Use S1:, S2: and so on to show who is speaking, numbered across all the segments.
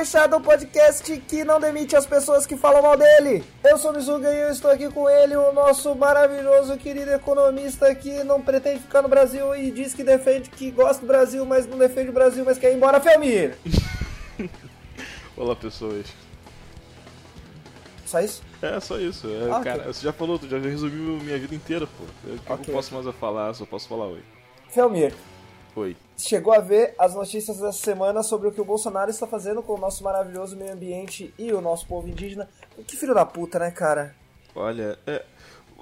S1: Fechado, o podcast que não demite as pessoas que falam mal dele. Eu sou o Mizuga e eu estou aqui com ele, o nosso maravilhoso querido economista que não pretende ficar no Brasil e diz que defende, que gosta do Brasil, mas não defende o Brasil, mas quer ir embora, Felmir.
S2: Olá, pessoas.
S1: Só isso?
S2: É, só isso. É,
S1: Ah,
S2: cara,
S1: ok.
S2: você já falou, tu já resumiu minha vida inteira, pô. O que
S1: Ok.
S2: eu posso mais falar? Só posso falar oi.
S1: Felmir,
S2: Oi.
S1: chegou a ver as notícias dessa semana sobre o que o Bolsonaro está fazendo com o nosso maravilhoso meio ambiente e o nosso povo indígena. Que filho da puta, né, cara?
S2: Olha, é,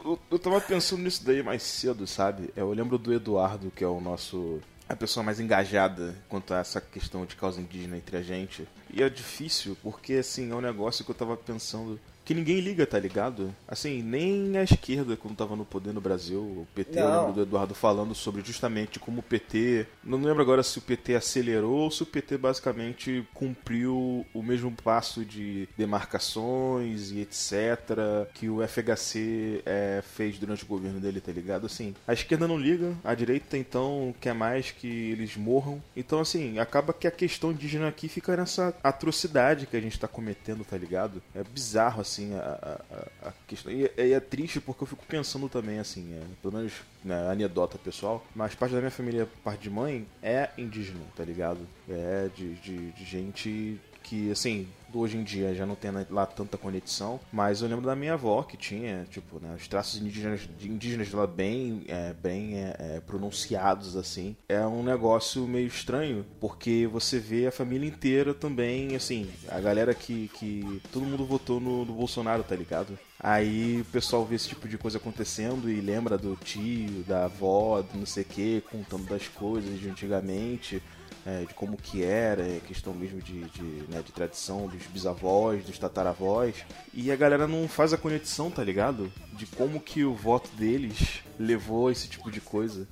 S2: eu, eu tava pensando nisso daí mais cedo, sabe? É, Eu lembro do Eduardo, que é o nosso. a pessoa mais engajada quanto a essa questão de causa indígena entre a gente. E é difícil, porque assim, é um negócio que eu tava pensando. Que ninguém liga, tá ligado? Assim, nem a esquerda, quando tava no poder no Brasil, o PT, eu
S1: Não.
S2: lembro do Eduardo falando sobre justamente como o PT. Não lembro agora se o PT acelerou ou se o PT basicamente cumpriu o mesmo passo de demarcações e etc. que o FHC é, fez durante o governo dele, tá ligado? Assim, a esquerda não liga, a direita então quer mais que eles morram. Então, assim, acaba que a questão indígena aqui fica nessa atrocidade que a gente tá cometendo, tá ligado? É bizarro, assim, a, a- a- a questão. E, e é triste porque eu fico pensando também, assim, é, pelo menos né, anedota pessoal, mas parte da minha família, parte de mãe, é indígena, tá ligado? É de, de, de gente que, assim, hoje em dia já não tem lá tanta conexão, mas eu lembro da minha avó que tinha, tipo, né, os traços indígenas, indígenas dela bem, é, bem é, é, pronunciados, assim. É um negócio meio estranho, porque você vê a família inteira também, assim, a galera que, que todo mundo votou no, no Bolsonaro, tá ligado? Aí o pessoal vê esse tipo de coisa acontecendo e lembra do tio, da avó, do não sei o que, contando das coisas de antigamente é, de como que era, é, questão mesmo de, de, né, de tradição dos bisavós, dos tataravós. E a galera não faz a conexão, tá ligado? De como que o voto deles levou esse tipo de coisa.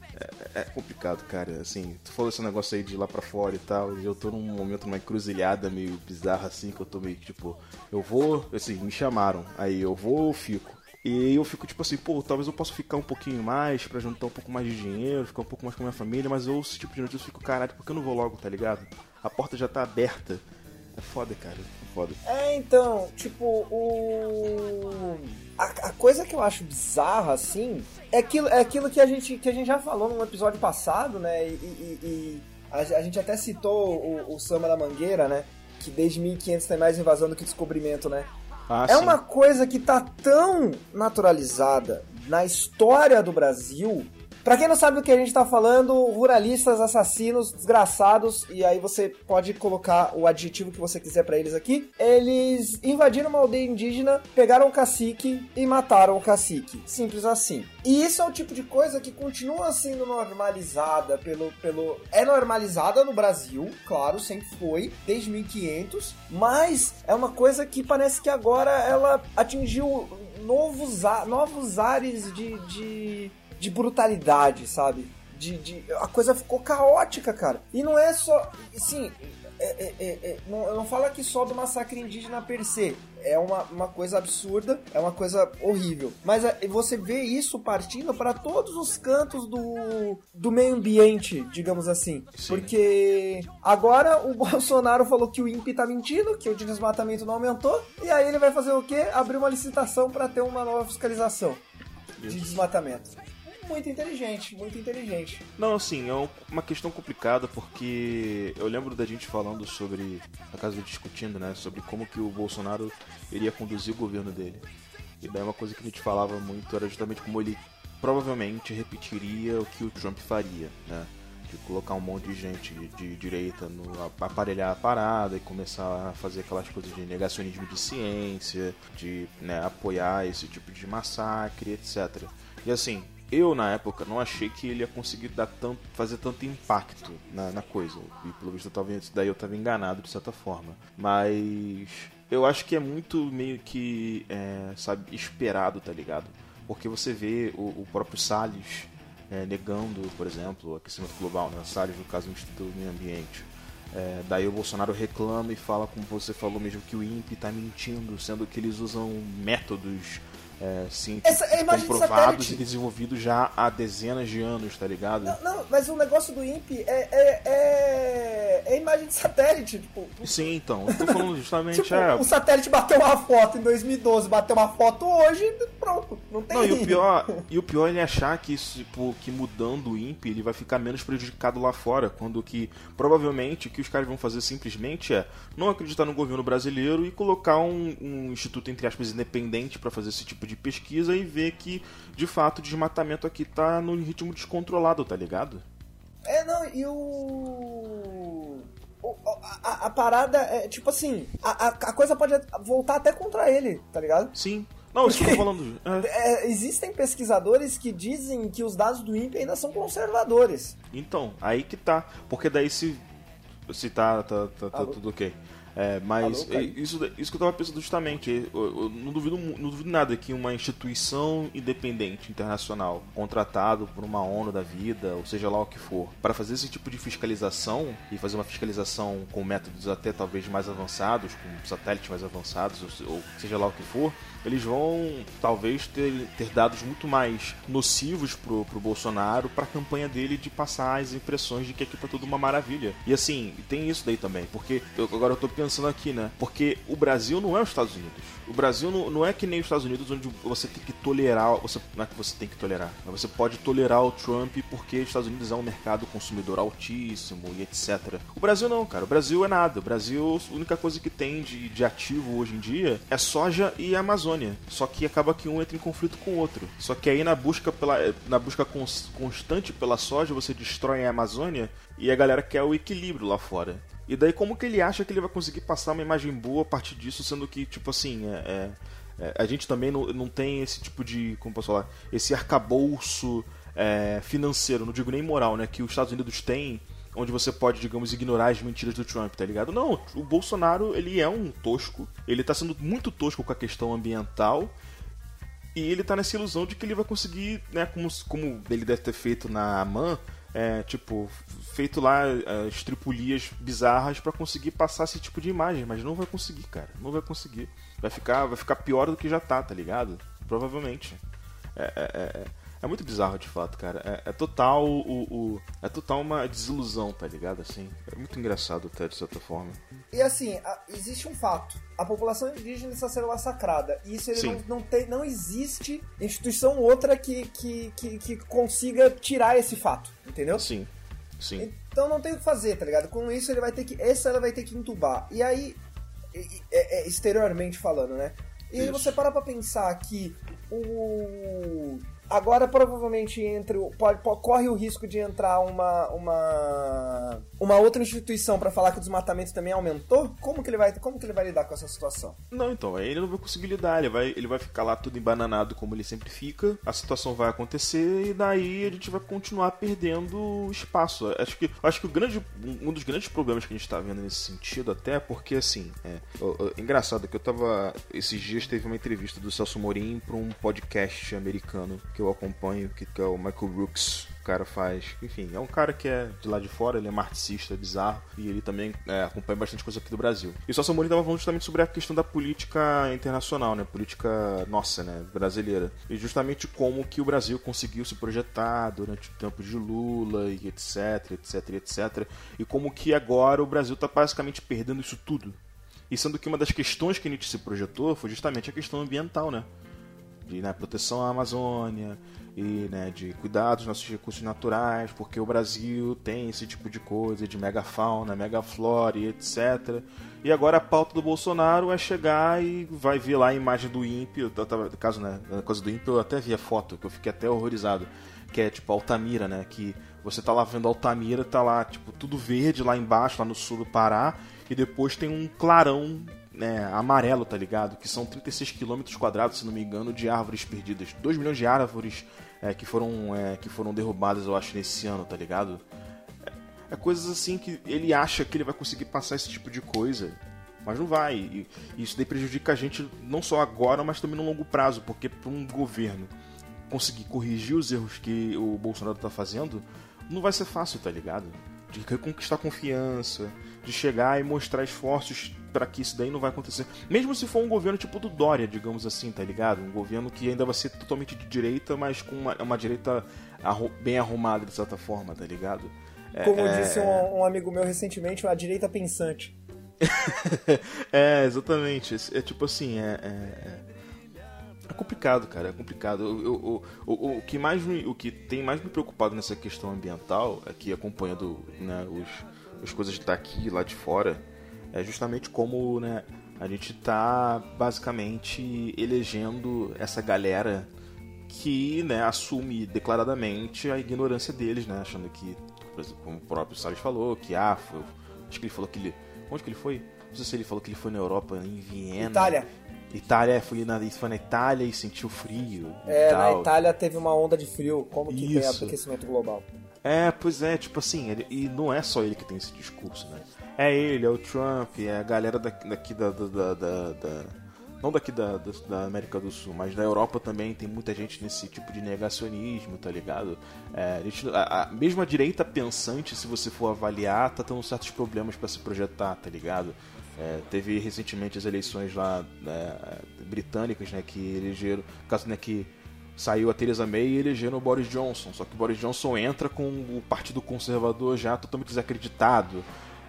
S2: É, é complicado, cara. Assim, tu falou esse negócio aí de ir lá pra fora e tal, e eu tô num momento, numa encruzilhada meio bizarra assim, que eu tô meio que, tipo, eu vou, assim, me chamaram, aí eu vou ou fico. E eu fico tipo assim, pô, talvez eu possa ficar um pouquinho mais pra juntar um pouco mais de dinheiro, ficar um pouco mais com a minha família, mas eu esse tipo de notícia e fico, caralho, por que eu não vou logo, tá ligado? A porta já tá aberta. É foda, cara, é foda.
S1: É, então, tipo, o. A, a coisa que eu acho bizarra, assim, é aquilo, é aquilo que, a gente, que a gente já falou num episódio passado, né? E, e- e a, a gente até citou o, o Samba da Mangueira, né? Que desde 1500 tem mais invasão do que descobrimento, né?
S2: Ah,
S1: é
S2: sim.
S1: uma coisa que tá tão naturalizada na história do Brasil. Pra quem não sabe do que a gente tá falando, ruralistas, assassinos, desgraçados, e aí você pode colocar o adjetivo que você quiser pra eles aqui. Eles invadiram uma aldeia indígena, pegaram o cacique e mataram o cacique. Simples assim. E isso é o tipo de coisa que continua sendo normalizada pelo. pelo é normalizada no Brasil, claro, sempre foi, desde 1500, mas é uma coisa que parece que agora ela atingiu novos, novos ares de, de, de brutalidade, sabe? De, de- a coisa ficou caótica, cara. E não é só. Sim, é- é- é- é- não, eu não falo aqui só do massacre indígena per se. É uma, uma coisa absurda, é uma coisa horrível. Mas é, você vê isso partindo para todos os cantos do, do meio ambiente, digamos assim.
S2: Sim.
S1: Porque agora o Bolsonaro falou que o INPE tá mentindo, que o desmatamento não aumentou. E aí ele vai fazer o quê? Abrir uma licitação para ter uma nova fiscalização de desmatamento. Muito inteligente, muito inteligente.
S2: Não, assim, é um- uma questão complicada porque eu lembro da gente falando sobre, na casa discutindo, né, sobre como que o Bolsonaro iria conduzir o governo dele. E daí uma coisa que a gente falava muito era justamente como ele provavelmente repetiria o que o Trump faria, né? De colocar um monte de gente de direita no aparelhar a parada e começar a fazer aquelas coisas de negacionismo de ciência, de né, apoiar esse tipo de massacre, etc. E assim, eu na época não achei que ele ia conseguir dar tanto, fazer tanto impacto na, na coisa. E pelo visto isso daí eu tava enganado de certa forma. Mas eu acho que é muito meio que, é, sabe, esperado, tá ligado? Porque você vê o, o próprio Salles é, negando, por exemplo, o aquecimento global, né? Salles, no caso, do Instituto do Meio Ambiente. É, daí o Bolsonaro reclama e fala, como você falou mesmo, que o INPE está mentindo, sendo que eles usam métodos é, científicos
S1: Essa a de
S2: comprovados
S1: satélite.
S2: e desenvolvidos já há dezenas de anos, tá ligado?
S1: Não, não, mas o negócio do INPE é, é, é, é imagem de satélite. Tipo,
S2: Sim, então, eu tô falando justamente.
S1: tipo
S2: é,
S1: o satélite bateu uma foto em 2012, bateu uma foto hoje, pronto. Não tem
S2: Não, e o pior, e o pior é ele achar que tipo, que mudando o INPE ele vai ficar menos prejudicado lá fora, quando que provavelmente o que os caras vão fazer simplesmente é não acreditar no governo brasileiro e colocar um, um instituto entre aspas independente para fazer esse tipo de pesquisa e ver que de fato o desmatamento aqui tá no ritmo descontrolado, tá ligado?
S1: É, não, e o. o- A, a parada é tipo assim: a, a, a coisa pode voltar até contra ele, tá ligado?
S2: Sim. Não, isso que eu tô falando. é.
S1: É, existem pesquisadores que dizem que os dados do INPE ainda são conservadores.
S2: Então, aí que tá. Porque daí se. Se tá, tá, tá, tá tudo ok. É, mas
S1: Alô, Caio?
S2: isso, isso que eu tava pensando justamente. Eu, eu não, duvido, não duvido nada que uma instituição independente internacional, contratado por uma ONU da vida, ou seja lá o que for, para fazer esse tipo de fiscalização e fazer uma fiscalização com métodos até talvez mais avançados, com satélites mais avançados, ou, ou seja lá o que for, eles vão talvez ter, ter dados muito mais nocivos pro, pro Bolsonaro para a campanha dele de passar as impressões de que aqui tá tudo uma maravilha. E assim, tem isso daí também, porque eu, agora eu tô pensando aqui, né? Porque o Brasil não é os Estados Unidos. O Brasil não, não é que nem os Estados Unidos onde você tem que tolerar, você não é que você tem que tolerar, mas você pode tolerar o Trump porque os Estados Unidos é um mercado consumidor altíssimo e etc. O Brasil não, cara. O Brasil é nada. O Brasil, a única coisa que tem de, de ativo hoje em dia é soja e Amazônia. Só que acaba que um entra em conflito com o outro. Só que aí na busca pela na busca cons- constante pela soja, você destrói a Amazônia e a galera quer o equilíbrio lá fora. E daí como que ele acha que ele vai conseguir passar uma imagem boa a partir disso, sendo que, tipo assim, é, é- é, a gente também não, não tem esse tipo de, como posso falar, esse arcabouço é, financeiro, não digo nem moral, né, que os Estados Unidos têm, onde você pode, digamos, ignorar as mentiras do Trump, tá ligado? Não, o Bolsonaro, ele é um tosco, ele tá sendo muito tosco com a questão ambiental, e ele tá nessa ilusão de que ele vai conseguir, né, como, como ele deve ter feito na AMAN, é, tipo, feito lá é, estripulias bizarras pra conseguir passar esse tipo de imagem, mas não vai conseguir, cara, não vai conseguir. Vai ficar, vai ficar pior do que já tá, tá ligado? Provavelmente. É, é, é, muito bizarro de fato, cara. É, é total o, o- é total uma desilusão, tá ligado? Assim, é muito engraçado até de certa forma.
S1: E assim, a- existe um fato. A população indígena está sendo massacrada. E isso não, não, tem, não existe instituição outra que, que, que, que consiga tirar esse fato. Entendeu?
S2: Sim, sim.
S1: Então não tem o que fazer, tá ligado? Com isso ele vai ter que. Essa ela vai ter que entubar. E aí, é- é exteriormente falando, né? E
S2: Isso.
S1: você para pra pensar que o. Agora provavelmente entre pode, po- corre o risco de entrar uma uma uma outra instituição pra falar que o desmatamento também aumentou. Como que ele vai como que ele vai lidar com essa situação?
S2: Não, então, aí ele não vai conseguir lidar, ele vai, ele vai ficar lá tudo embananado como ele sempre fica, a situação vai acontecer e daí a gente vai continuar perdendo espaço. Acho que, acho que o grande, um dos grandes problemas que a gente tá vendo nesse sentido até é porque, assim, é, engraçado que eu tava, esses dias teve uma entrevista do Celso Morim pra um podcast americano que eu acompanho, que, que é o Michael Brooks, o cara faz. Enfim, é um cara que é de lá de fora, ele é marxista, é bizarro, e ele também é, acompanha bastante coisa aqui do Brasil. E o Celso Amorim tava falando justamente sobre a questão da política internacional, né? Política nossa, né? Brasileira. E justamente como que o Brasil conseguiu se projetar durante o tempo de Lula e etc, etc, etc. E como que agora o Brasil tá basicamente perdendo isso tudo. E sendo que uma das questões que gente se projetou foi justamente a questão ambiental, né? De né, proteção à Amazônia e né, de cuidar dos nossos recursos naturais, porque o Brasil tem esse tipo de coisa, de megafauna, megaflora e etc. E agora a pauta do Bolsonaro é chegar e vai ver lá a imagem do no caso, né, a coisa do INPE eu até vi a foto, que eu fiquei até horrorizado, que é tipo Altamira, né, que você tá lá vendo Altamira, tá lá tipo tudo verde lá embaixo, lá no sul do Pará, e depois tem um clarão né, amarelo, tá ligado? Que são 36 km quadrados, se não me engano, de árvores perdidas. 2 milhões de árvores é, que, foram, é, que foram derrubadas, eu acho, nesse ano, tá ligado? É, é coisas assim que ele acha que ele vai conseguir passar esse tipo de coisa. Mas não vai. E, e isso daí prejudica a gente não só agora, mas também no longo prazo. Porque para um governo conseguir corrigir os erros que o Bolsonaro tá fazendo, não vai ser fácil, tá ligado? De reconquistar confiança, de chegar e mostrar esforços para que isso daí não vai acontecer. Mesmo se for um governo tipo do Dória, digamos assim, tá ligado? Um governo que ainda vai ser totalmente de direita, mas com uma, uma direita arru bem arrumada, de certa forma, tá ligado?
S1: É, Como é... disse um, um, amigo meu recentemente, uma direita pensante.
S2: é, exatamente. É tipo assim, é, é, é, é complicado, cara, é complicado. O, o, o, o, que mais me, o que tem mais me preocupado nessa questão ambiental, aqui acompanhando né, os, as coisas daqui lá de fora, é justamente como né, a gente está basicamente elegendo essa galera que né, assume declaradamente a ignorância deles, né, achando que, como o próprio Salles falou, que ah, foi, acho que ele falou que ele, onde que ele foi? Não sei se ele falou que ele foi na Europa, em Viena.
S1: Itália.
S2: Itália, foi na, foi na Itália e sentiu frio.
S1: É, na Itália teve uma onda de frio, como que Isso. tem aquecimento global.
S2: É, pois é, tipo assim, ele, e não é só ele que tem esse discurso, né? É ele, é o Trump, é a galera daqui, da, da, da, da não daqui da, da, da, América do Sul, mas da Europa também tem muita gente nesse tipo de negacionismo, tá ligado? É, a, gente, a, a, mesmo a direita pensante, se você for avaliar, tá tendo certos problemas para se projetar, tá ligado? É, teve recentemente as eleições lá né, britânicas, né, que elegeram, caso né, que saiu a Theresa May e elegeram o Boris Johnson, só que o Boris Johnson entra com o Partido Conservador já totalmente desacreditado.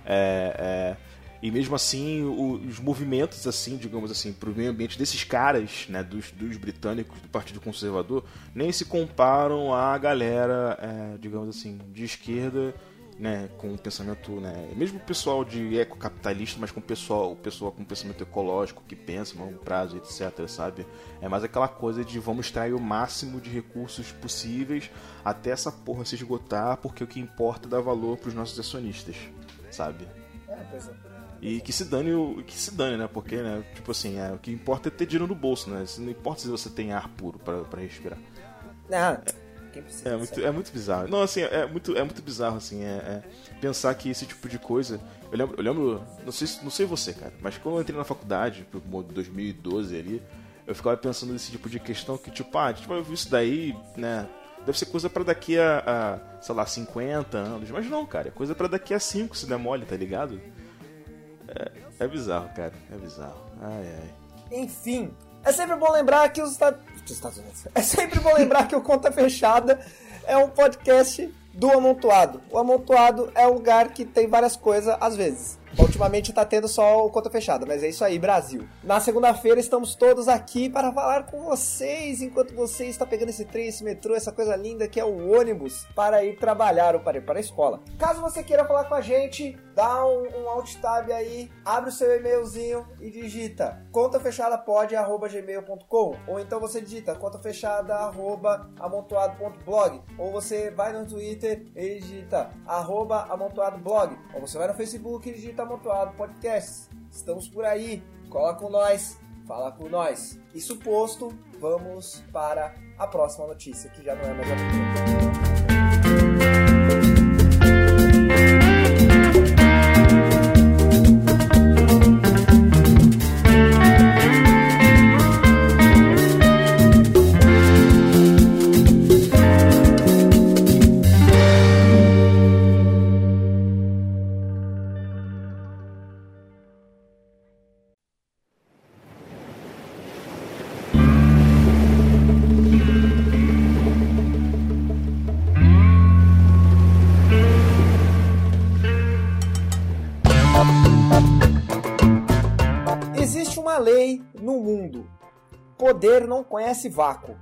S2: É, é, e mesmo assim, os movimentos, assim, digamos assim, para o meio ambiente desses caras, né, dos, dos britânicos do Partido Conservador, nem se comparam à galera, é, digamos assim, de esquerda, né, com o pensamento, né, mesmo o pessoal de ecocapitalista, mas com o pessoal, o pessoal com pensamento ecológico que pensa no longo prazo, etc, sabe? É mais aquela coisa de vamos extrair o máximo de recursos possíveis até essa porra se esgotar, porque o que importa é dar valor para os nossos acionistas, sabe? É, pois é. E que se dane o. que se dane, né? Porque, né, tipo assim, é, o que importa é ter dinheiro no bolso, né? Não importa se você tem ar puro para respirar.
S1: Não,
S2: é, é muito, é muito bizarro. Não, assim, é muito, é muito bizarro, assim, é, é pensar que esse tipo de coisa. Eu lembro, eu lembro não, sei, não sei você, cara, mas quando eu entrei na faculdade, pro 2012 ali, eu ficava pensando nesse tipo de questão que, tipo, ah, gente vai ver isso daí, né? Deve ser coisa para daqui a, a, sei lá, 50 anos. Mas não, cara, é coisa para daqui a 5 se der mole, tá ligado? É, é bizarro, cara. É bizarro. Ai, ai.
S1: Enfim, é sempre bom lembrar que os Estados Unidos. É sempre bom lembrar que o Conta Fechada é um podcast do Amontoado. O Amontoado é um lugar que tem várias coisas às vezes. Ultimamente tá tendo só o conta fechada, mas é isso aí, Brasil. Na segunda-feira estamos todos aqui para falar com vocês enquanto você está pegando esse trem, esse metrô, essa coisa linda que é o ônibus para ir trabalhar ou para ir para a escola. Caso você queira falar com a gente, dá um, um alt tab aí, abre o seu e-mailzinho e digita contafechadapod@gmail.com ou então você digita contafechada@amontoado.blog ou você vai no Twitter e digita arroba amontoadoblog ou você vai no Facebook e digita Amontoado Podcasts. Estamos por aí, cola com nós, fala com nós. Isso posto, vamos para a próxima notícia, que já não é mais a primeira. Poder não conhece vácuo.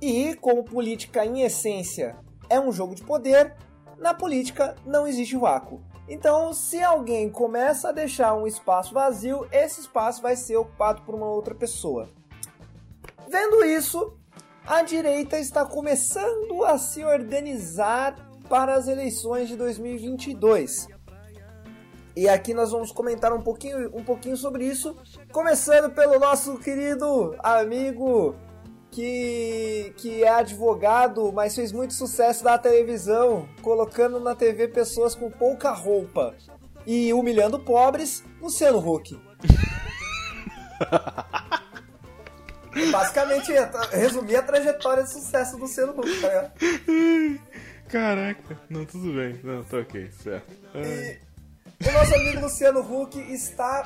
S1: E, como política em essência é um jogo de poder, na política não existe vácuo. Então, se alguém começa a deixar um espaço vazio, esse espaço vai ser ocupado por uma outra pessoa. Vendo isso, a direita está começando a se organizar para as eleições de 2022. E aqui nós vamos comentar um pouquinho, um pouquinho sobre isso, começando pelo nosso querido amigo que, que é advogado, mas fez muito sucesso na televisão, colocando na TV pessoas com pouca roupa e humilhando pobres, Luciano Huck. Basicamente, resumir a trajetória de sucesso do Luciano Huck, tá ligado?
S2: Caraca, não, tudo bem. Não, tá ok, certo.
S1: E, o nosso amigo Luciano Huck está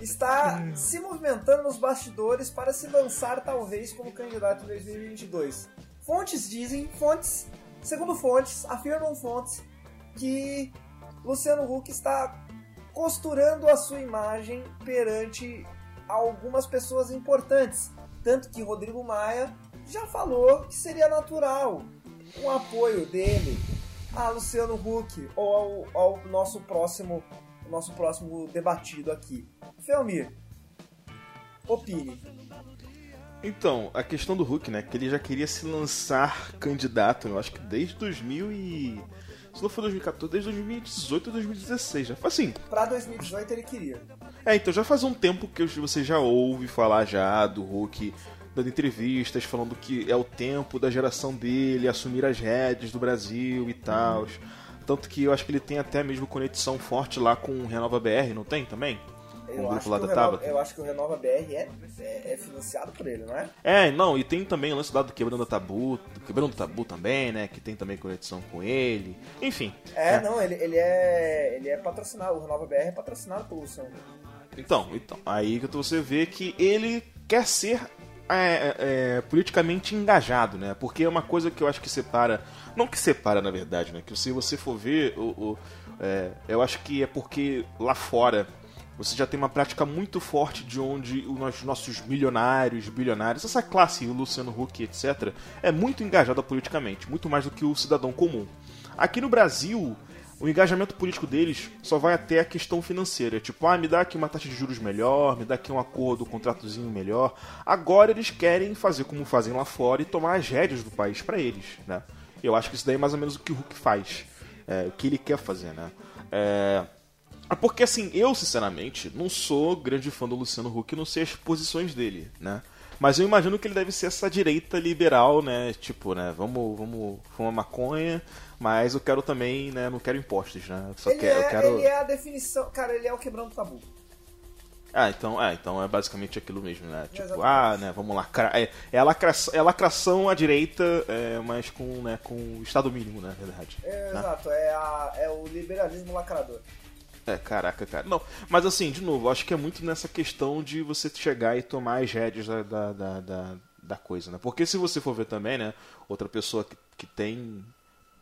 S1: está se movimentando nos bastidores para se lançar talvez como candidato em 2022. Fontes dizem, fontes, segundo fontes, afirmam fontes que Luciano Huck está costurando a sua imagem perante algumas pessoas importantes, tanto que Rodrigo Maia já falou que seria natural um apoio dele a Luciano Huck ou ao, ao nosso próximo nosso próximo debatido aqui. Felmir, opine.
S2: Então, a questão do Hulk, né? Que ele já queria se lançar candidato, eu acho que desde 2000 e... Se não for 2014, desde 2018 ou 2016, já. Assim.
S1: Pra 2018 ele queria.
S2: É, então já faz um tempo que você já ouve falar já do Hulk dando entrevistas, falando que é o tempo da geração dele assumir as rédeas do Brasil e tal. Tanto que eu acho que ele tem até mesmo conexão forte lá com o Renova BR, não tem também?
S1: Eu acho, Renova, eu acho, que o Renova BR é, é, é, financiado por ele, não é?
S2: É, não, e tem também o lance lá do Quebrando Tabu, Quebrando Tabu também, né? Que tem também conexão com ele. Enfim.
S1: É, é. não, ele, ele, é, ele é patrocinado, o Renova BR é patrocinado pelo Luciano.
S2: Então, então, aí que você vê que ele quer ser é, é, é, politicamente engajado, né? Porque é uma coisa que eu acho que separa. Não que separa, na verdade, né? Que se você for ver, o, o é, eu acho que é porque lá fora você já tem uma prática muito forte de onde os nossos milionários, bilionários, essa classe, o Luciano Huck, etc., é muito engajada politicamente, muito mais do que o cidadão comum. Aqui no Brasil, o engajamento político deles só vai até a questão financeira. Tipo, ah, me dá aqui uma taxa de juros melhor, me dá aqui um acordo, um contratozinho melhor. Agora eles querem fazer como fazem lá fora e tomar as rédeas do país para eles, né? Eu acho que isso daí é mais ou menos o que o Huck faz. É, o que ele quer fazer, né? É, é... Porque assim, eu sinceramente não sou grande fã do Luciano Huck, não sei as posições dele, né? Mas eu imagino que ele deve ser essa direita liberal, né? Tipo, né? Vamos, vamos fumar maconha, mas eu quero também, né? Não quero impostos, né?
S1: Só ele, quero, é, eu quero... ele é a definição. Cara, ele é o quebrando tabu.
S2: Ah, então é, então é basicamente aquilo mesmo, né? Tipo, Exatamente. ah, né, vamos lá. É, é, lacração, é lacração à direita, é, mas com, né, com o Estado mínimo, né, na verdade.
S1: É,
S2: né?
S1: Exato, é, a, é o liberalismo lacrador.
S2: É, caraca, cara. Não, mas assim, de novo, acho que é muito nessa questão de você chegar e tomar as rédeas da, da, da, da, da coisa, né? Porque se você for ver também, né, outra pessoa que, que tem,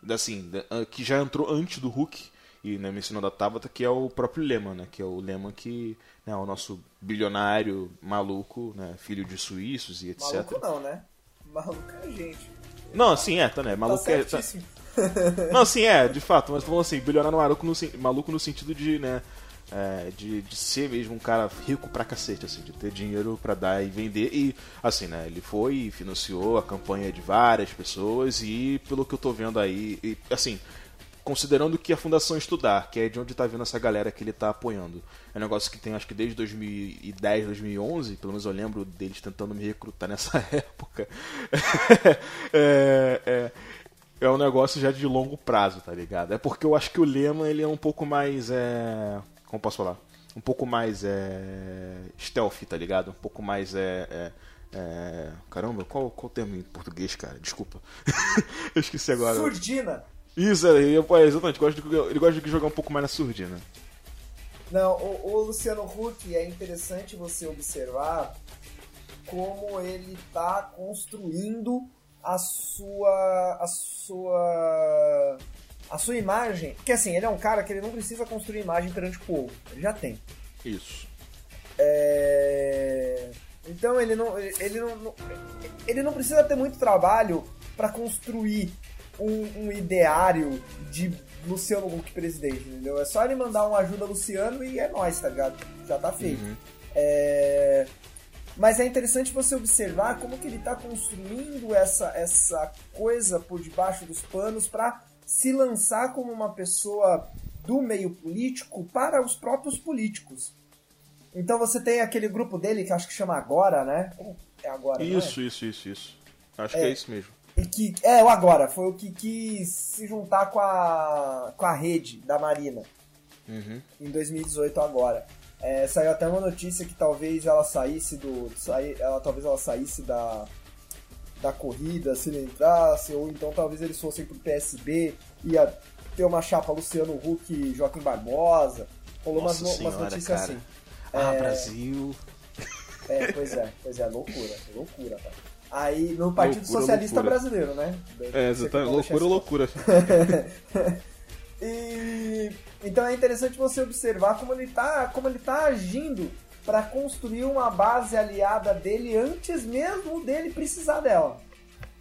S2: assim, que já entrou antes do Hulk, e né, mencionando a Tabata, que é o próprio Lehman, né? Que é o Lehman que né, é o nosso bilionário maluco, né? Filho de suíços e etc.
S1: Maluco não, né? Maluco é gente.
S2: Não, assim, é, tá, né? Maluco
S1: tá
S2: é. Tá... Não, sim, é, de fato, mas falando assim, bilionário maluco no, maluco no sentido de, né? É, de, de ser mesmo um cara rico pra cacete, assim, de ter dinheiro para dar e vender. E, assim, né, ele foi e financiou a campanha de várias pessoas e, pelo que eu tô vendo aí, e, assim, considerando que a Fundação Estudar, que é de onde está vindo essa galera que ele está apoiando, é um negócio que tem acho que desde 2010, 2011, pelo menos eu lembro deles tentando me recrutar nessa época. é, é, é, um negócio já de longo prazo, tá ligado? É porque eu acho que o Lema ele é um pouco mais. É, como posso falar? Um pouco mais é, stealth, tá ligado? Um pouco mais. É, é, é caramba, qual, qual o termo em português, cara? Desculpa. eu esqueci agora.
S1: Surdina!
S2: Isso, é, é exatamente. Ele gosta de jogar um pouco mais na surdina.
S1: Não, o, o Luciano Huck é interessante você observar como ele está construindo a sua a sua a sua imagem, que assim, ele é um cara que ele não precisa construir imagem perante o povo, ele já tem.
S2: Isso.
S1: É... Então ele não ele não ele não precisa ter muito trabalho para construir um, um ideário de Luciano Huck presidente, entendeu? É só ele mandar um ajuda Luciano e é nóis, tá ligado? Já tá feito. Uhum. É... Mas é interessante você observar como que ele tá construindo essa, essa coisa por debaixo dos panos para se lançar como uma pessoa do meio político para os próprios políticos. Então você tem aquele grupo dele que acho que chama Agora, né? É Agora,
S2: Isso,
S1: é?
S2: isso, isso, isso. Acho é, que é isso mesmo.
S1: E que, é, o agora, foi o que quis se juntar com a, com a rede da Marina.
S2: Uhum.
S1: Em 2018 agora. É, saiu até uma notícia que talvez ela saísse do. Saí, ela, talvez ela saísse da, da corrida se ele entrasse, ou então talvez eles fossem pro PSB. Ia ter uma chapa Luciano Huck e Joaquim Barbosa. Rolou umas, umas notícias
S2: cara.
S1: assim.
S2: Ah,
S1: É.
S2: Brasil.
S1: É, pois é, pois é, loucura, loucura, cara. Aí no Partido
S2: Loucura,
S1: Socialista
S2: loucura.
S1: Brasileiro, né?
S2: É, exatamente. Loucura, loucura.
S1: E então é interessante você observar como ele tá, como ele tá agindo para construir uma base aliada dele antes mesmo dele precisar dela.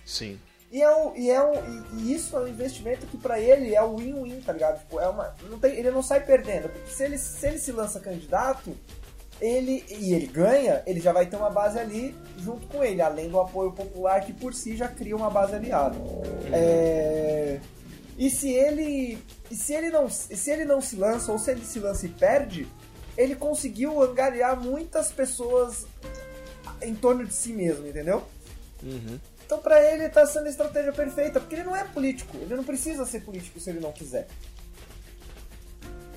S2: Sim.
S1: E, é um, e, é um, e- isso é um investimento que pra ele é o win-win, tá ligado? Tipo, é uma, não tem, ele não sai perdendo. Porque se ele, se ele se lança candidato, ele e ele ganha, ele já vai ter uma base ali junto com ele, além do apoio popular que por si já cria uma base aliada. É, e se ele e se ele não se ele não se lança ou se ele se lança e perde, ele conseguiu angariar muitas pessoas em torno de si mesmo, entendeu?
S2: Uhum.
S1: Então pra ele tá sendo a estratégia perfeita, porque ele não é político, ele não precisa ser político se ele não quiser.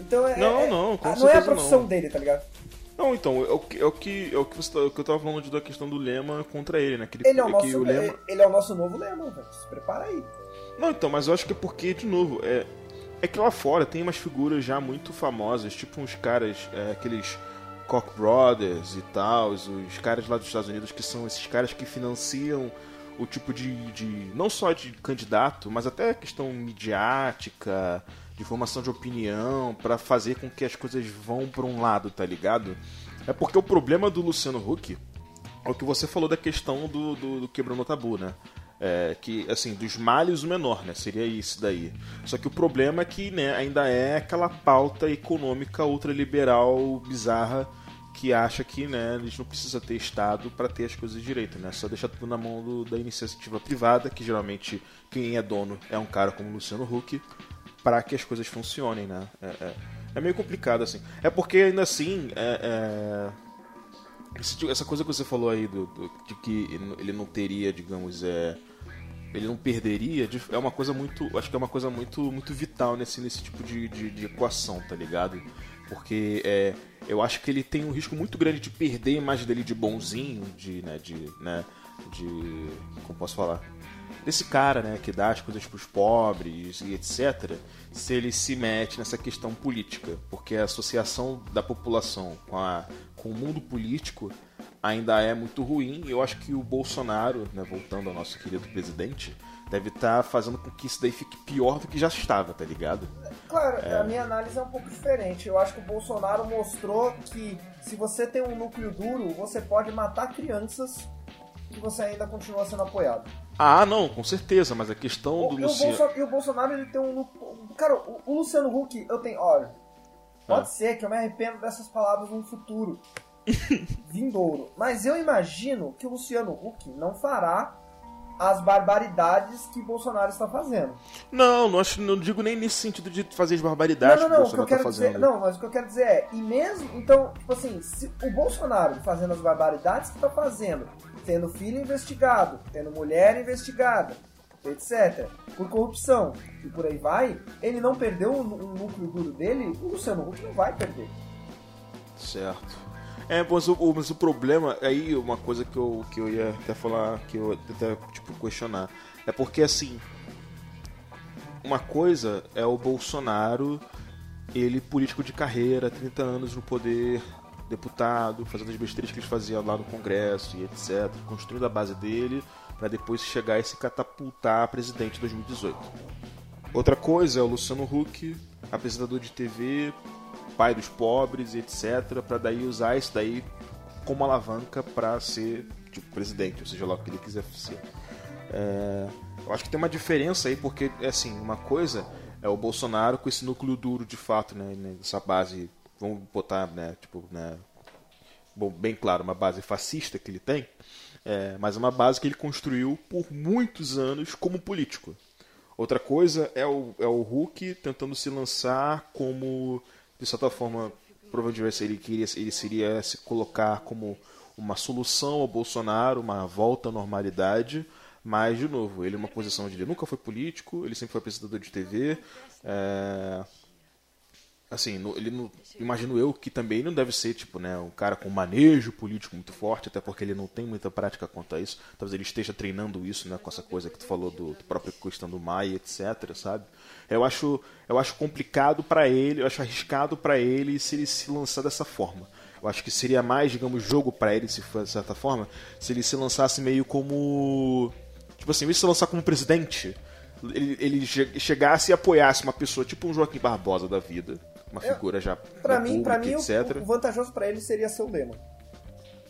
S1: Então é,
S2: Não,
S1: é-
S2: não, com
S1: ah, não é a profissão
S2: não.
S1: dele, tá ligado?
S2: Não, então, é o que, é o que, é o que, você tá- é o que eu tava falando de- da questão do lema contra ele, né? Que ele,
S1: Ele é o nosso,
S2: o lema...
S1: ele é o nosso novo lema, velho. Se prepara aí.
S2: Não, então, mas eu acho que é porque, de novo, é, é que lá fora tem umas figuras já muito famosas, tipo uns caras, é, aqueles Koch Brothers e tal, os caras lá dos Estados Unidos que são esses caras que financiam o tipo de, de não só de candidato, mas até a questão midiática, de formação de opinião, pra fazer com que as coisas vão pra um lado, tá ligado? É porque o problema do Luciano Huck é o que você falou da questão do, do, do quebrando o tabu, né? É, que, assim, dos males o menor, né? Seria isso daí. Só que o problema é que né, ainda é aquela pauta econômica ultraliberal bizarra que acha que né, gente não precisa ter Estado para ter as coisas direito, né? Só deixar tudo na mão do- da iniciativa privada, que geralmente quem é dono é um cara como Luciano Huck, para que as coisas funcionem, né? É, é- é meio complicado, assim. É porque, ainda assim, é- é, essa coisa que você falou aí do, do- de que ele não teria, digamos, é, ele não perderia, de- é uma coisa muito, acho que é uma coisa muito, muito vital nesse, nesse tipo de, de, de equação, tá ligado? Porque é, eu acho que ele tem um risco muito grande de perder a imagem dele de bonzinho, de, né, de, né, de, como posso falar, desse cara, né, que dá as coisas pros pobres e etc, se ele se mete nessa questão política, porque a associação da população com, a, com o mundo político ainda é muito ruim. E eu acho que o Bolsonaro, né, voltando ao nosso querido presidente, deve estar fazendo com que isso daí fique pior do que já estava, tá ligado?
S1: Claro, a minha análise é um pouco diferente. Eu acho que o Bolsonaro mostrou que se você tem um núcleo duro, você pode matar crianças que você ainda continua sendo apoiado.
S2: Ah, não, com certeza, mas a questão do
S1: O- e, o
S2: Luciano.
S1: E o Bolsonaro ele tem um. Cara, o, o Luciano Huck, eu tenho. Olha, pode
S2: Ah.
S1: ser que eu me arrependo dessas palavras no futuro vindouro. Mas eu imagino que o Luciano Huck não fará as barbaridades que Bolsonaro está fazendo.
S2: Não, não, acho, não digo nem nesse sentido de fazer as barbaridades
S1: não, não, não.
S2: que
S1: O
S2: o
S1: que eu
S2: Bolsonaro
S1: quero
S2: tá
S1: dizer,
S2: fazendo.
S1: não, mas o que eu quero dizer é, e mesmo, então, tipo assim, se o Bolsonaro fazendo as barbaridades que está fazendo, tendo filho investigado, tendo mulher investigada, etc, por corrupção e por aí vai, ele não perdeu um núcleo duro dele, o Luciano Huck não vai perder.
S2: Certo. É, mas o, mas o problema, aí uma coisa que eu, que eu ia até falar, que eu até tipo, questionar, é porque assim, uma coisa é o Bolsonaro, ele político de carreira, 30 anos no poder, deputado, fazendo as besteiras que ele fazia lá no Congresso e etc, construindo a base dele, para depois chegar e se catapultar a presidente em 2018. Outra coisa é o Luciano Huck, apresentador de TV, pai dos pobres, etc, para daí usar isso daí como alavanca para ser tipo presidente, ou seja lá o que ele quiser ser. É, eu acho que tem uma diferença aí porque assim uma coisa é o Bolsonaro com esse núcleo duro de fato, né, né, essa base, vamos botar, né, tipo, né, bom, bem claro, uma base fascista que ele tem, é, mas uma base que ele construiu por muitos anos como político. Outra coisa é o, é o Hulk tentando se lançar como, de certa forma, provavelmente ele, queria, ele seria se colocar como uma solução ao Bolsonaro, uma volta à normalidade, mas, de novo, ele é uma posição de ele nunca foi político, ele sempre foi apresentador de TV, é, assim, ele não, imagino eu que também não deve ser, tipo, né, um cara com manejo político muito forte, até porque ele não tem muita prática quanto a isso. Talvez ele esteja treinando isso, né, com essa coisa que tu falou do, do próprio questão do Maia, etc, sabe? Eu acho, eu acho complicado para ele, eu acho arriscado para ele se ele se lançar dessa forma. Eu acho que seria mais, digamos, jogo para ele, se for de certa forma, se ele se lançasse meio como. Tipo assim, se lançar como presidente, ele, ele chegasse e apoiasse uma pessoa, tipo um Joaquim Barbosa da vida, uma figura já
S1: para mim, para mim etc. O, o vantajoso para ele seria ser o Lema.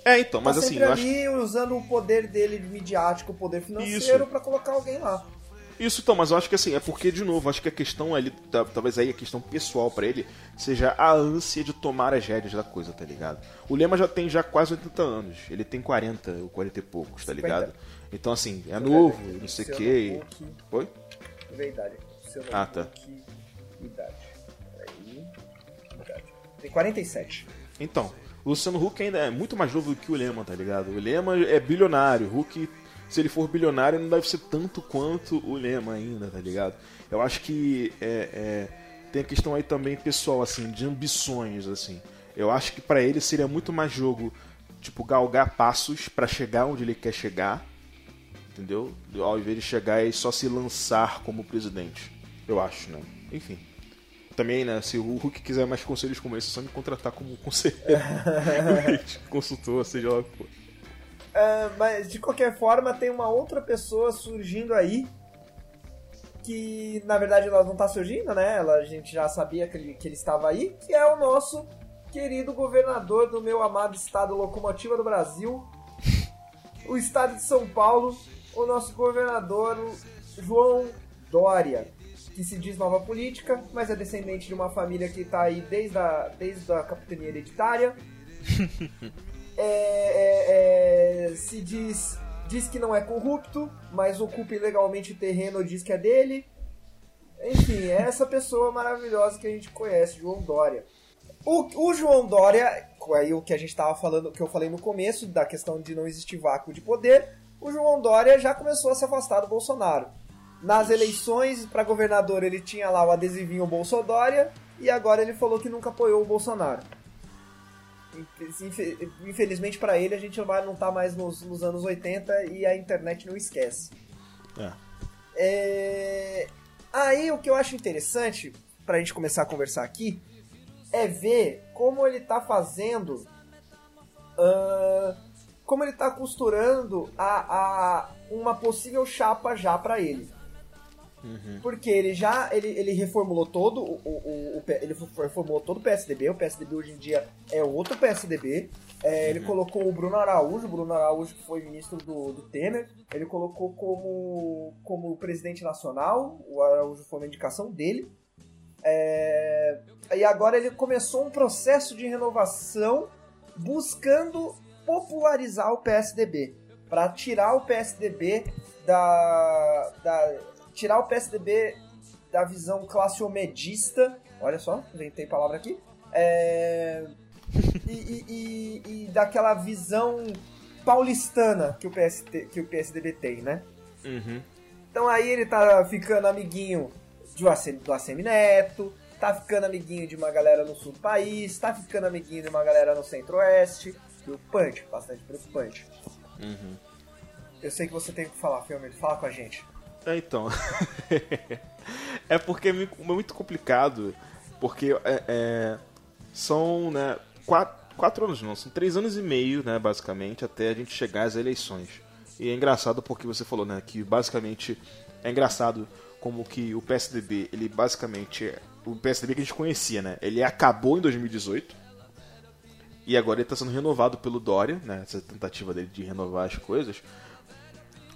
S2: É, então, mas
S1: tá
S2: assim,
S1: eu ali acho... usando o poder dele midiático, o poder financeiro para colocar alguém lá.
S2: Isso, então, mas eu acho que assim, é porque, de novo, acho que a questão ali, talvez aí a questão pessoal para ele, seja a ânsia de tomar as rédeas da coisa, tá ligado? O Lema já tem já quase 80 anos, ele tem 40 ou 40 e poucos, tá ligado? Então, assim, é novo, não sei o que.
S1: Oi? Verdade.
S2: Ah, tá.
S1: Idade. Tem 47.
S2: Então, Luciano Huck ainda é muito mais novo do que o Lema, tá ligado? O Lema é bilionário, o Huck, se ele for bilionário, não deve ser tanto quanto o Lema ainda, tá ligado? Eu acho que é, é, tem a questão aí também pessoal, assim, de ambições, assim. Eu acho que para ele seria muito mais jogo, tipo, galgar passos para chegar onde ele quer chegar, entendeu? Ao invés de chegar e só se lançar como presidente. Eu acho, né? Enfim também, né? Se o Hulk quiser mais conselhos como esse, é só me contratar como conselheiro, consultor, seja lá o que for.
S1: Uh, mas de qualquer forma, tem uma outra pessoa surgindo aí que na verdade ela não está surgindo, né? Ela, a gente já sabia que ele, que ele estava aí, que é o nosso querido governador do meu amado estado locomotiva do Brasil, o estado de São Paulo, o nosso governador João Dória que se diz nova política, mas é descendente de uma família que está aí desde a, desde a capitania hereditária. é, é, é, se diz, diz que não é corrupto, mas ocupa ilegalmente o terreno diz que é dele. Enfim, é essa pessoa maravilhosa que a gente conhece, João Dória. O, o João Dória, aí o que a gente estava falando, que eu falei no começo, da questão de não existir vácuo de poder, o João Dória já começou a se afastar do Bolsonaro. Nas eleições para governador ele tinha lá o adesivinho Bolsodória e agora ele falou que nunca apoiou o Bolsonaro. Infelizmente para ele a gente não está mais nos, nos, anos 80 e a internet não esquece. É. É... Aí o que eu acho interessante para a gente começar a conversar aqui é ver como ele está fazendo, uh, como ele está costurando a, a uma possível chapa já para ele. Uhum. Porque ele já ele, ele reformulou todo o, o, o, ele reformulou todo o PSDB. O PSDB hoje em dia é outro PSDB. É, ele uhum. colocou o Bruno Araújo, o Bruno Araújo que foi ministro do, do Temer, ele colocou como, como presidente nacional, o Araújo foi uma indicação dele. É, e agora ele começou um processo de renovação buscando popularizar o PSDB, para tirar o PSDB da, da tirar o PSDB da visão classe-omedista, olha só, inventei palavra aqui, é, e, e, e, e, daquela visão paulistana que o, PST, que o PSDB tem, né?
S2: Uhum.
S1: Então aí ele tá ficando amiguinho do ACM, do ACM Neto, tá ficando amiguinho de uma galera no sul do país, tá ficando amiguinho de uma galera no centro-oeste. Preocupante, bastante preocupante.
S2: Uhum.
S1: Eu sei que você tem que falar, Filme, fala com a gente.
S2: É, então. é porque é muito complicado, porque é, é, são né, quatro, quatro anos, não, são três anos e meio, né, basicamente, até a gente chegar às eleições. E é engraçado porque você falou, né, que basicamente é engraçado como que o PSDB, ele basicamente é o PSDB que a gente conhecia, né? Ele acabou em 2018 e agora ele está sendo renovado pelo Dória, né? Essa tentativa dele de renovar as coisas.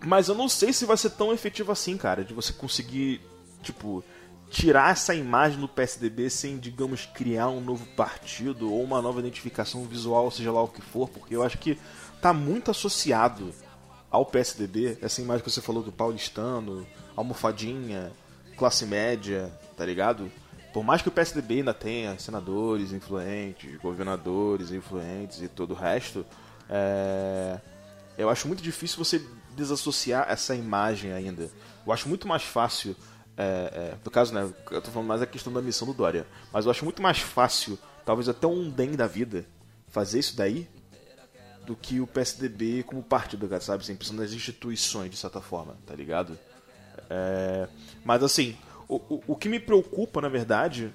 S2: Mas eu não sei se vai ser tão efetivo assim, cara, de você conseguir, tipo, tirar essa imagem do PSDB sem, digamos, criar um novo partido ou uma nova identificação visual, seja lá o que for, porque eu acho que tá muito associado ao PSDB, essa imagem que você falou do paulistano, almofadinha, classe média, tá ligado? Por mais que o PSDB ainda tenha senadores influentes, governadores influentes e todo o resto, é... eu acho muito difícil você desassociar essa imagem ainda. Eu acho muito mais fácil É, é, no caso, né? Eu tô falando mais a questão da missão do Dória. Mas eu acho muito mais fácil, talvez até um DEM da vida, fazer isso daí do que o PSDB como partido, sabe? Assim, pensando nas instituições, de certa forma, tá ligado? É, mas assim, o, o, o que me preocupa, na verdade,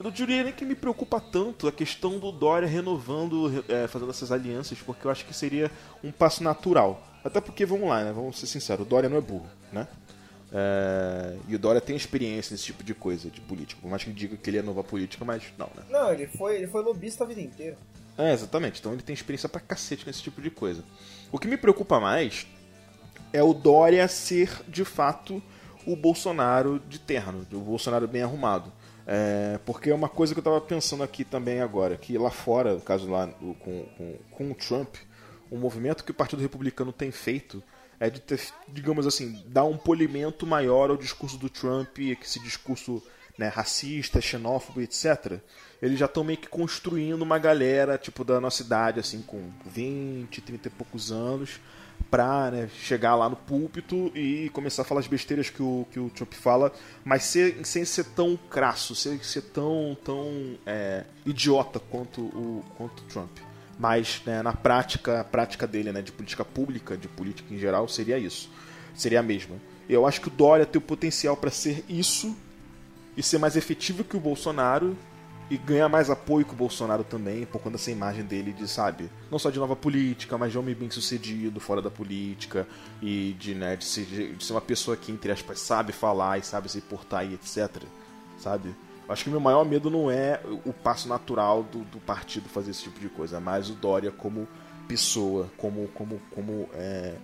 S2: eu não diria nem que me preocupa tanto a questão do Dória renovando, é, fazendo essas alianças, porque eu acho que seria um passo natural. Até porque, vamos lá, né? Vamos ser sinceros, o Dória não é burro, né? É... E o Dória tem experiência nesse tipo de coisa, de política. Por mais que ele diga que ele é nova política, mas não, né?
S1: Não, ele foi, ele foi lobista a vida inteira.
S2: É, exatamente. Então ele tem experiência pra cacete nesse tipo de coisa. O que me preocupa mais é o Dória ser, de fato, o Bolsonaro de terno, o Bolsonaro bem arrumado. É, porque é uma coisa que eu estava pensando aqui também agora, que lá fora, no caso lá com, com, com o Trump, um movimento que o Partido Republicano tem feito é de ter, digamos assim, dar um polimento maior ao discurso do Trump, esse discurso né, racista, xenófobo, etc. Eles já estão meio que construindo uma galera, tipo, da nossa idade, assim, com 20, 30 e poucos anos, pra né, chegar lá no púlpito e começar a falar as besteiras que o, que o Trump fala, mas ser, sem ser tão crasso, sem ser tão, tão é, idiota quanto o, quanto o Trump. Mas né, na prática, a prática dele né, de política pública, de política em geral, seria isso. Seria a mesma. Eu acho que o Dória tem o potencial para ser isso e ser mais efetivo que o Bolsonaro e ganhar mais apoio que o Bolsonaro também, por conta dessa imagem dele de, sabe, não só de nova política, mas de homem bem sucedido fora da política e de, né, de ser, de ser uma pessoa que, entre aspas, sabe falar e sabe se portar e etc. Sabe? Acho que meu maior medo não é o passo natural do, do partido fazer esse tipo de coisa, é mais o Dória como pessoa, como, como, como é,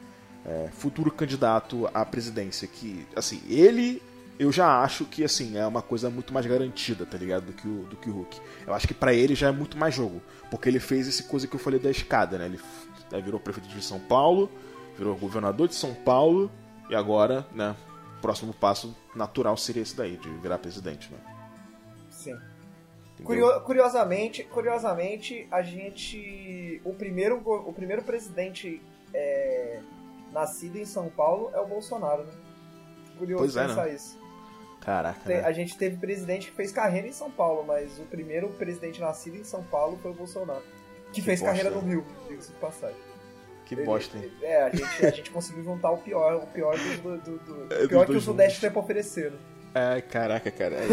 S2: é, futuro candidato à presidência. Que, assim, ele eu já acho que assim é uma coisa muito mais garantida, tá ligado, do que o, do que o Hulk. Eu acho que para ele já é muito mais jogo, porque ele fez essa coisa que eu falei da escada, né? Ele, ele virou prefeito de São Paulo, virou governador de São Paulo e agora, né? Próximo passo natural seria esse daí, de virar presidente, né?
S1: Sim. Curio, curiosamente, curiosamente, a gente. O primeiro, o primeiro presidente é, nascido em São Paulo é o Bolsonaro, né? Curioso pois é, pensar isso.
S2: Caraca.
S1: Né? A gente teve presidente que fez carreira em São Paulo, mas o primeiro presidente nascido em São Paulo foi o Bolsonaro. Que, que fez bosta, carreira no Rio, diga-se de passagem.
S2: Que Ele, bosta, hein?
S1: É, a gente, a gente conseguiu juntar o pior, o pior do, do, do, é, pior que o Sudeste tem pra oferecer?
S2: Ai, caraca, cara. Aí,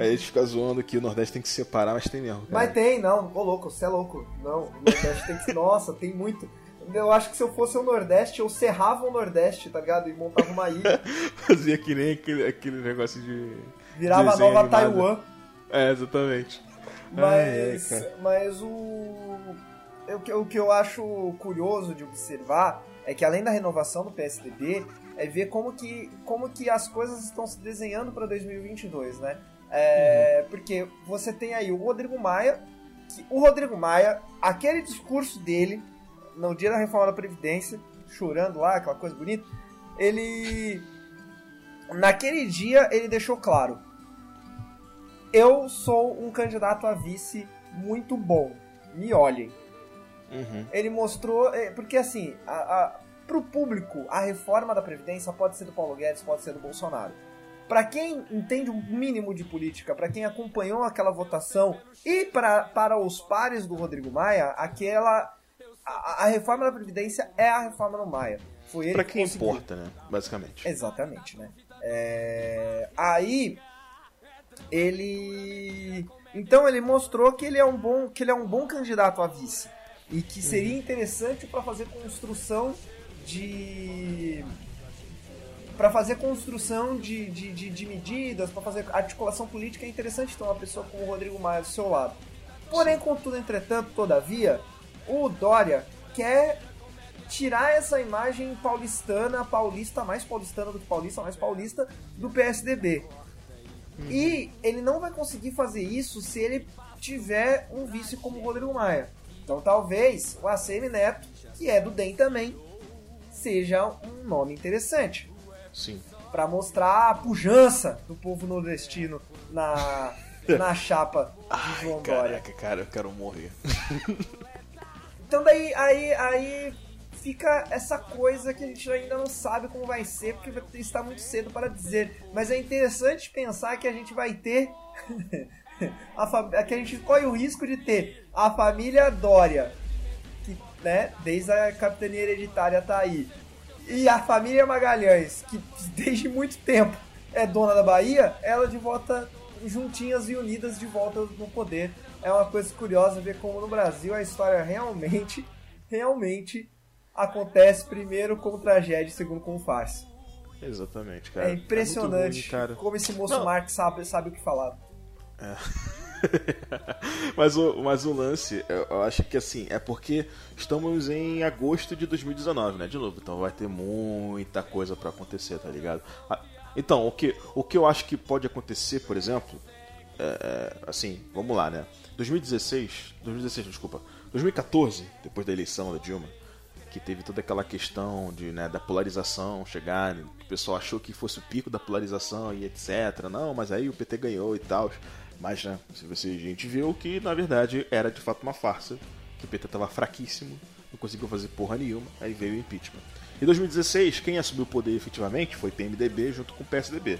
S2: aí a gente fica zoando que o Nordeste tem que se separar, mas tem mesmo. Cara.
S1: Mas tem, não. Ô, louco, você é louco. Não, o Nordeste tem que. Nossa, tem muito. Eu acho que se eu fosse o Nordeste, eu serrava o Nordeste, tá ligado? E montava uma ilha.
S2: Fazia que nem aquele, aquele negócio de.
S1: Virava a nova animado. Taiwan.
S2: É, exatamente.
S1: Mas, Ai, mas o, o, o que eu acho curioso de observar é que além da renovação do PSDB, é ver como que, como que as coisas estão se desenhando para 2022, né? É, uhum. Porque você tem aí o Rodrigo Maia, que, o Rodrigo Maia, aquele discurso dele no dia da reforma da Previdência, chorando lá, aquela coisa bonita, ele. Naquele dia ele deixou claro: eu sou um candidato a vice muito bom, me olhem. Uhum. Ele mostrou. É, porque assim, a, a, para o público, a reforma da Previdência pode ser do Paulo Guedes, pode ser do Bolsonaro. Para quem entende um mínimo de política, para quem acompanhou aquela votação e pra, para os pares do Rodrigo Maia, aquela a, a reforma da Previdência é a reforma do Maia.
S2: Foi ele pra quem que importa, né? Basicamente.
S1: Exatamente, né? É... Aí ele então ele mostrou que ele é um bom que ele é um bom candidato a vice e que seria uhum. interessante para fazer construção de para fazer construção de, de, de, de medidas, para fazer articulação política, é interessante ter uma pessoa como o Rodrigo Maia do seu lado. Porém, contudo, entretanto, todavia, o Dória quer tirar essa imagem paulistana, paulista, mais paulistana do que paulista, mais paulista, do PSDB. Uhum. E ele não vai conseguir fazer isso se ele tiver um vice como o Rodrigo Maia. Então talvez o ACM Neto, que é do DEM também, seja um nome interessante.
S2: Sim.
S1: Para mostrar a pujança do povo nordestino na, na chapa de João Ai,
S2: Dória. Caraca, cara, eu quero morrer.
S1: então daí, aí, aí fica essa coisa que a gente ainda não sabe como vai ser, porque está muito cedo para dizer. Mas é interessante pensar que a gente vai ter. a que a gente corre o risco de ter a família Dória, que né, desde a capitania hereditária tá aí, e a família Magalhães, que desde muito tempo é dona da Bahia, ela de volta juntinhas e unidas de volta no poder. É uma coisa curiosa ver como no Brasil a história realmente, realmente acontece primeiro como tragédia e segundo como farsa.
S2: Exatamente, cara.
S1: É impressionante é ruim, cara. como esse moço Não. Marx sabe, sabe o que falar. É.
S2: mas, o, mas o lance, eu acho que assim, é porque estamos em agosto de 2019, né? De novo, então vai ter muita coisa para acontecer, tá ligado? Então, o que, o que eu acho que pode acontecer, por exemplo, é, é assim, vamos lá, né? 2016, 2016, desculpa, 2014, depois da eleição da Dilma, que teve toda aquela questão de, né, da polarização chegar, o pessoal achou que fosse o pico da polarização e etc. Não, mas aí o PT ganhou e tal. Mas, né, se você, a gente viu que, na verdade, era de fato uma farsa, que o PT estava fraquíssimo, não conseguiu fazer porra nenhuma, aí veio o impeachment. Em 2016, quem assumiu o poder efetivamente foi PMDB junto com o PSDB.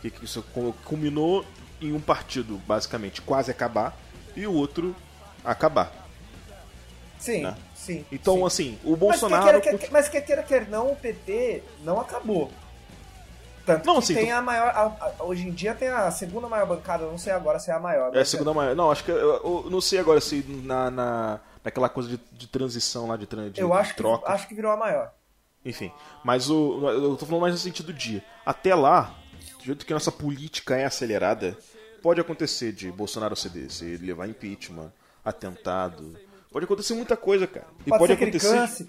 S2: Que isso culminou em um partido basicamente quase acabar e o outro acabar.
S1: Sim, né? sim.
S2: Então,
S1: sim.
S2: assim, o Bolsonaro.
S1: Mas quer, quer, mas quer queira, quer não, o PT não acabou. Tanto não, que assim, tem a maior. A, a, hoje em dia tem a segunda maior bancada, não sei agora se é a maior.
S2: É a segunda é. maior. Não, acho que. Eu, eu, não sei agora se na, na, naquela coisa de, de transição lá de, de
S1: Eu acho,
S2: troca.
S1: Que, acho que virou a maior.
S2: Enfim. Mas o, eu tô falando mais no sentido de. Até lá, do jeito que a nossa política é acelerada, pode acontecer de Bolsonaro ceder, se levar impeachment, atentado. Pode acontecer muita coisa, cara.
S1: E pode, pode acontecer.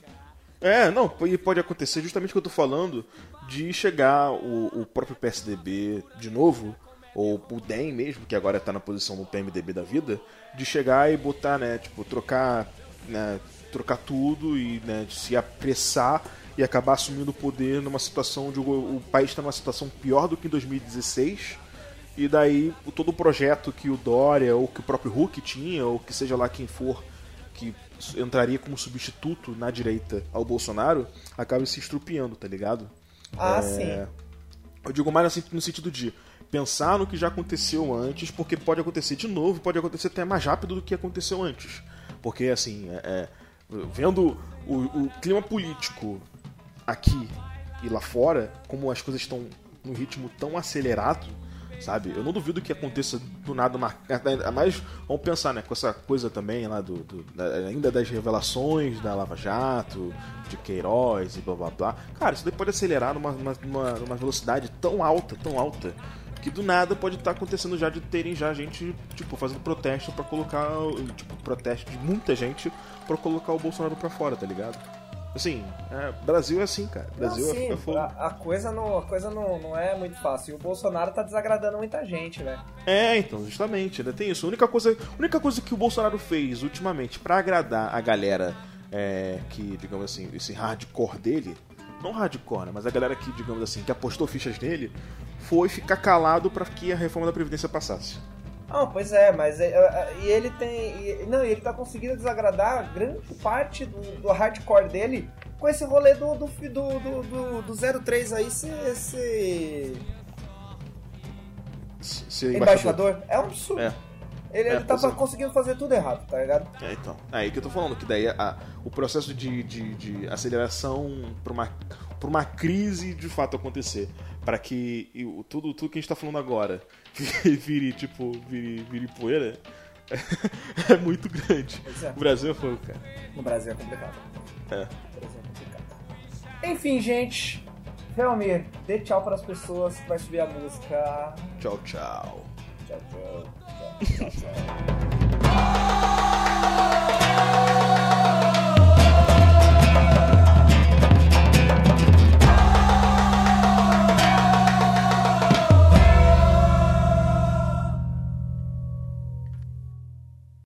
S2: É, não, e pode acontecer justamente o que eu tô falando de chegar o, o próprio PSDB de novo, ou o DEM mesmo, que agora tá na posição do PMDB da vida, de chegar e botar, né, tipo, trocar, né, trocar tudo e né, se apressar e acabar assumindo o poder numa situação onde o, o país está numa situação pior do que em 2016 e daí todo o projeto que o Dória ou que o próprio Hulk tinha, ou que seja lá quem for, que entraria como substituto na direita ao Bolsonaro, acaba se estrupiando, tá ligado?
S1: Ah, é... sim.
S2: Eu digo mais no sentido de pensar no que já aconteceu antes, porque pode acontecer de novo, pode acontecer até mais rápido do que aconteceu antes. Porque, assim, é, é, vendo o, o clima político aqui e lá fora, como as coisas estão num ritmo tão acelerado, sabe? Eu não duvido que aconteça do nada uma. Mas vamos pensar, né? Com essa coisa também lá do. do ainda das revelações da Lava Jato, de Queiroz e blá blá blá. Cara, isso daí pode acelerar numa, numa, numa velocidade tão alta, tão alta. Que do nada pode estar tá acontecendo já de terem já gente, tipo, fazendo protesto para colocar. Tipo, protesto de muita gente para colocar o Bolsonaro para fora, tá ligado? Assim, é, Brasil é assim, cara. Brasil
S1: não, sim, é, fogo. A, a, coisa, não, a coisa não, não é muito fácil. E o Bolsonaro tá desagradando muita gente, né?
S2: É, então, justamente, ainda tem isso. A única coisa, a única coisa que o Bolsonaro fez ultimamente para agradar a galera é, que, digamos assim, esse hardcore dele, não hardcore, né, mas a galera que, digamos assim, que apostou fichas nele, foi ficar calado para que a reforma da Previdência passasse.
S1: Não, pois é, mas é, é, e ele tem. E, não, ele tá conseguindo desagradar grande parte do, do hardcore dele com esse rolê do, do, do, do, do 03 aí ser... ser
S2: embaixador. embaixador.
S1: É um absurdo. É. Ele, é, ele tava é. conseguindo fazer tudo errado, tá ligado?
S2: É, então. É aí que eu tô falando, que daí a, o processo de, de, de aceleração pra uma, pra uma crise de fato acontecer. para que tudo, tudo que a gente tá falando agora vire, tipo, vire, vire poeira, é, muito grande. É. O Brasil é fogo, cara.
S1: No Brasil é complicado.
S2: É.
S1: Brasil é complicado. Enfim, gente. Realmente, dê tchau para as pessoas que vai subir a música.
S2: Tchau, tchau.
S1: Tchau, tchau. tchau, tchau, tchau.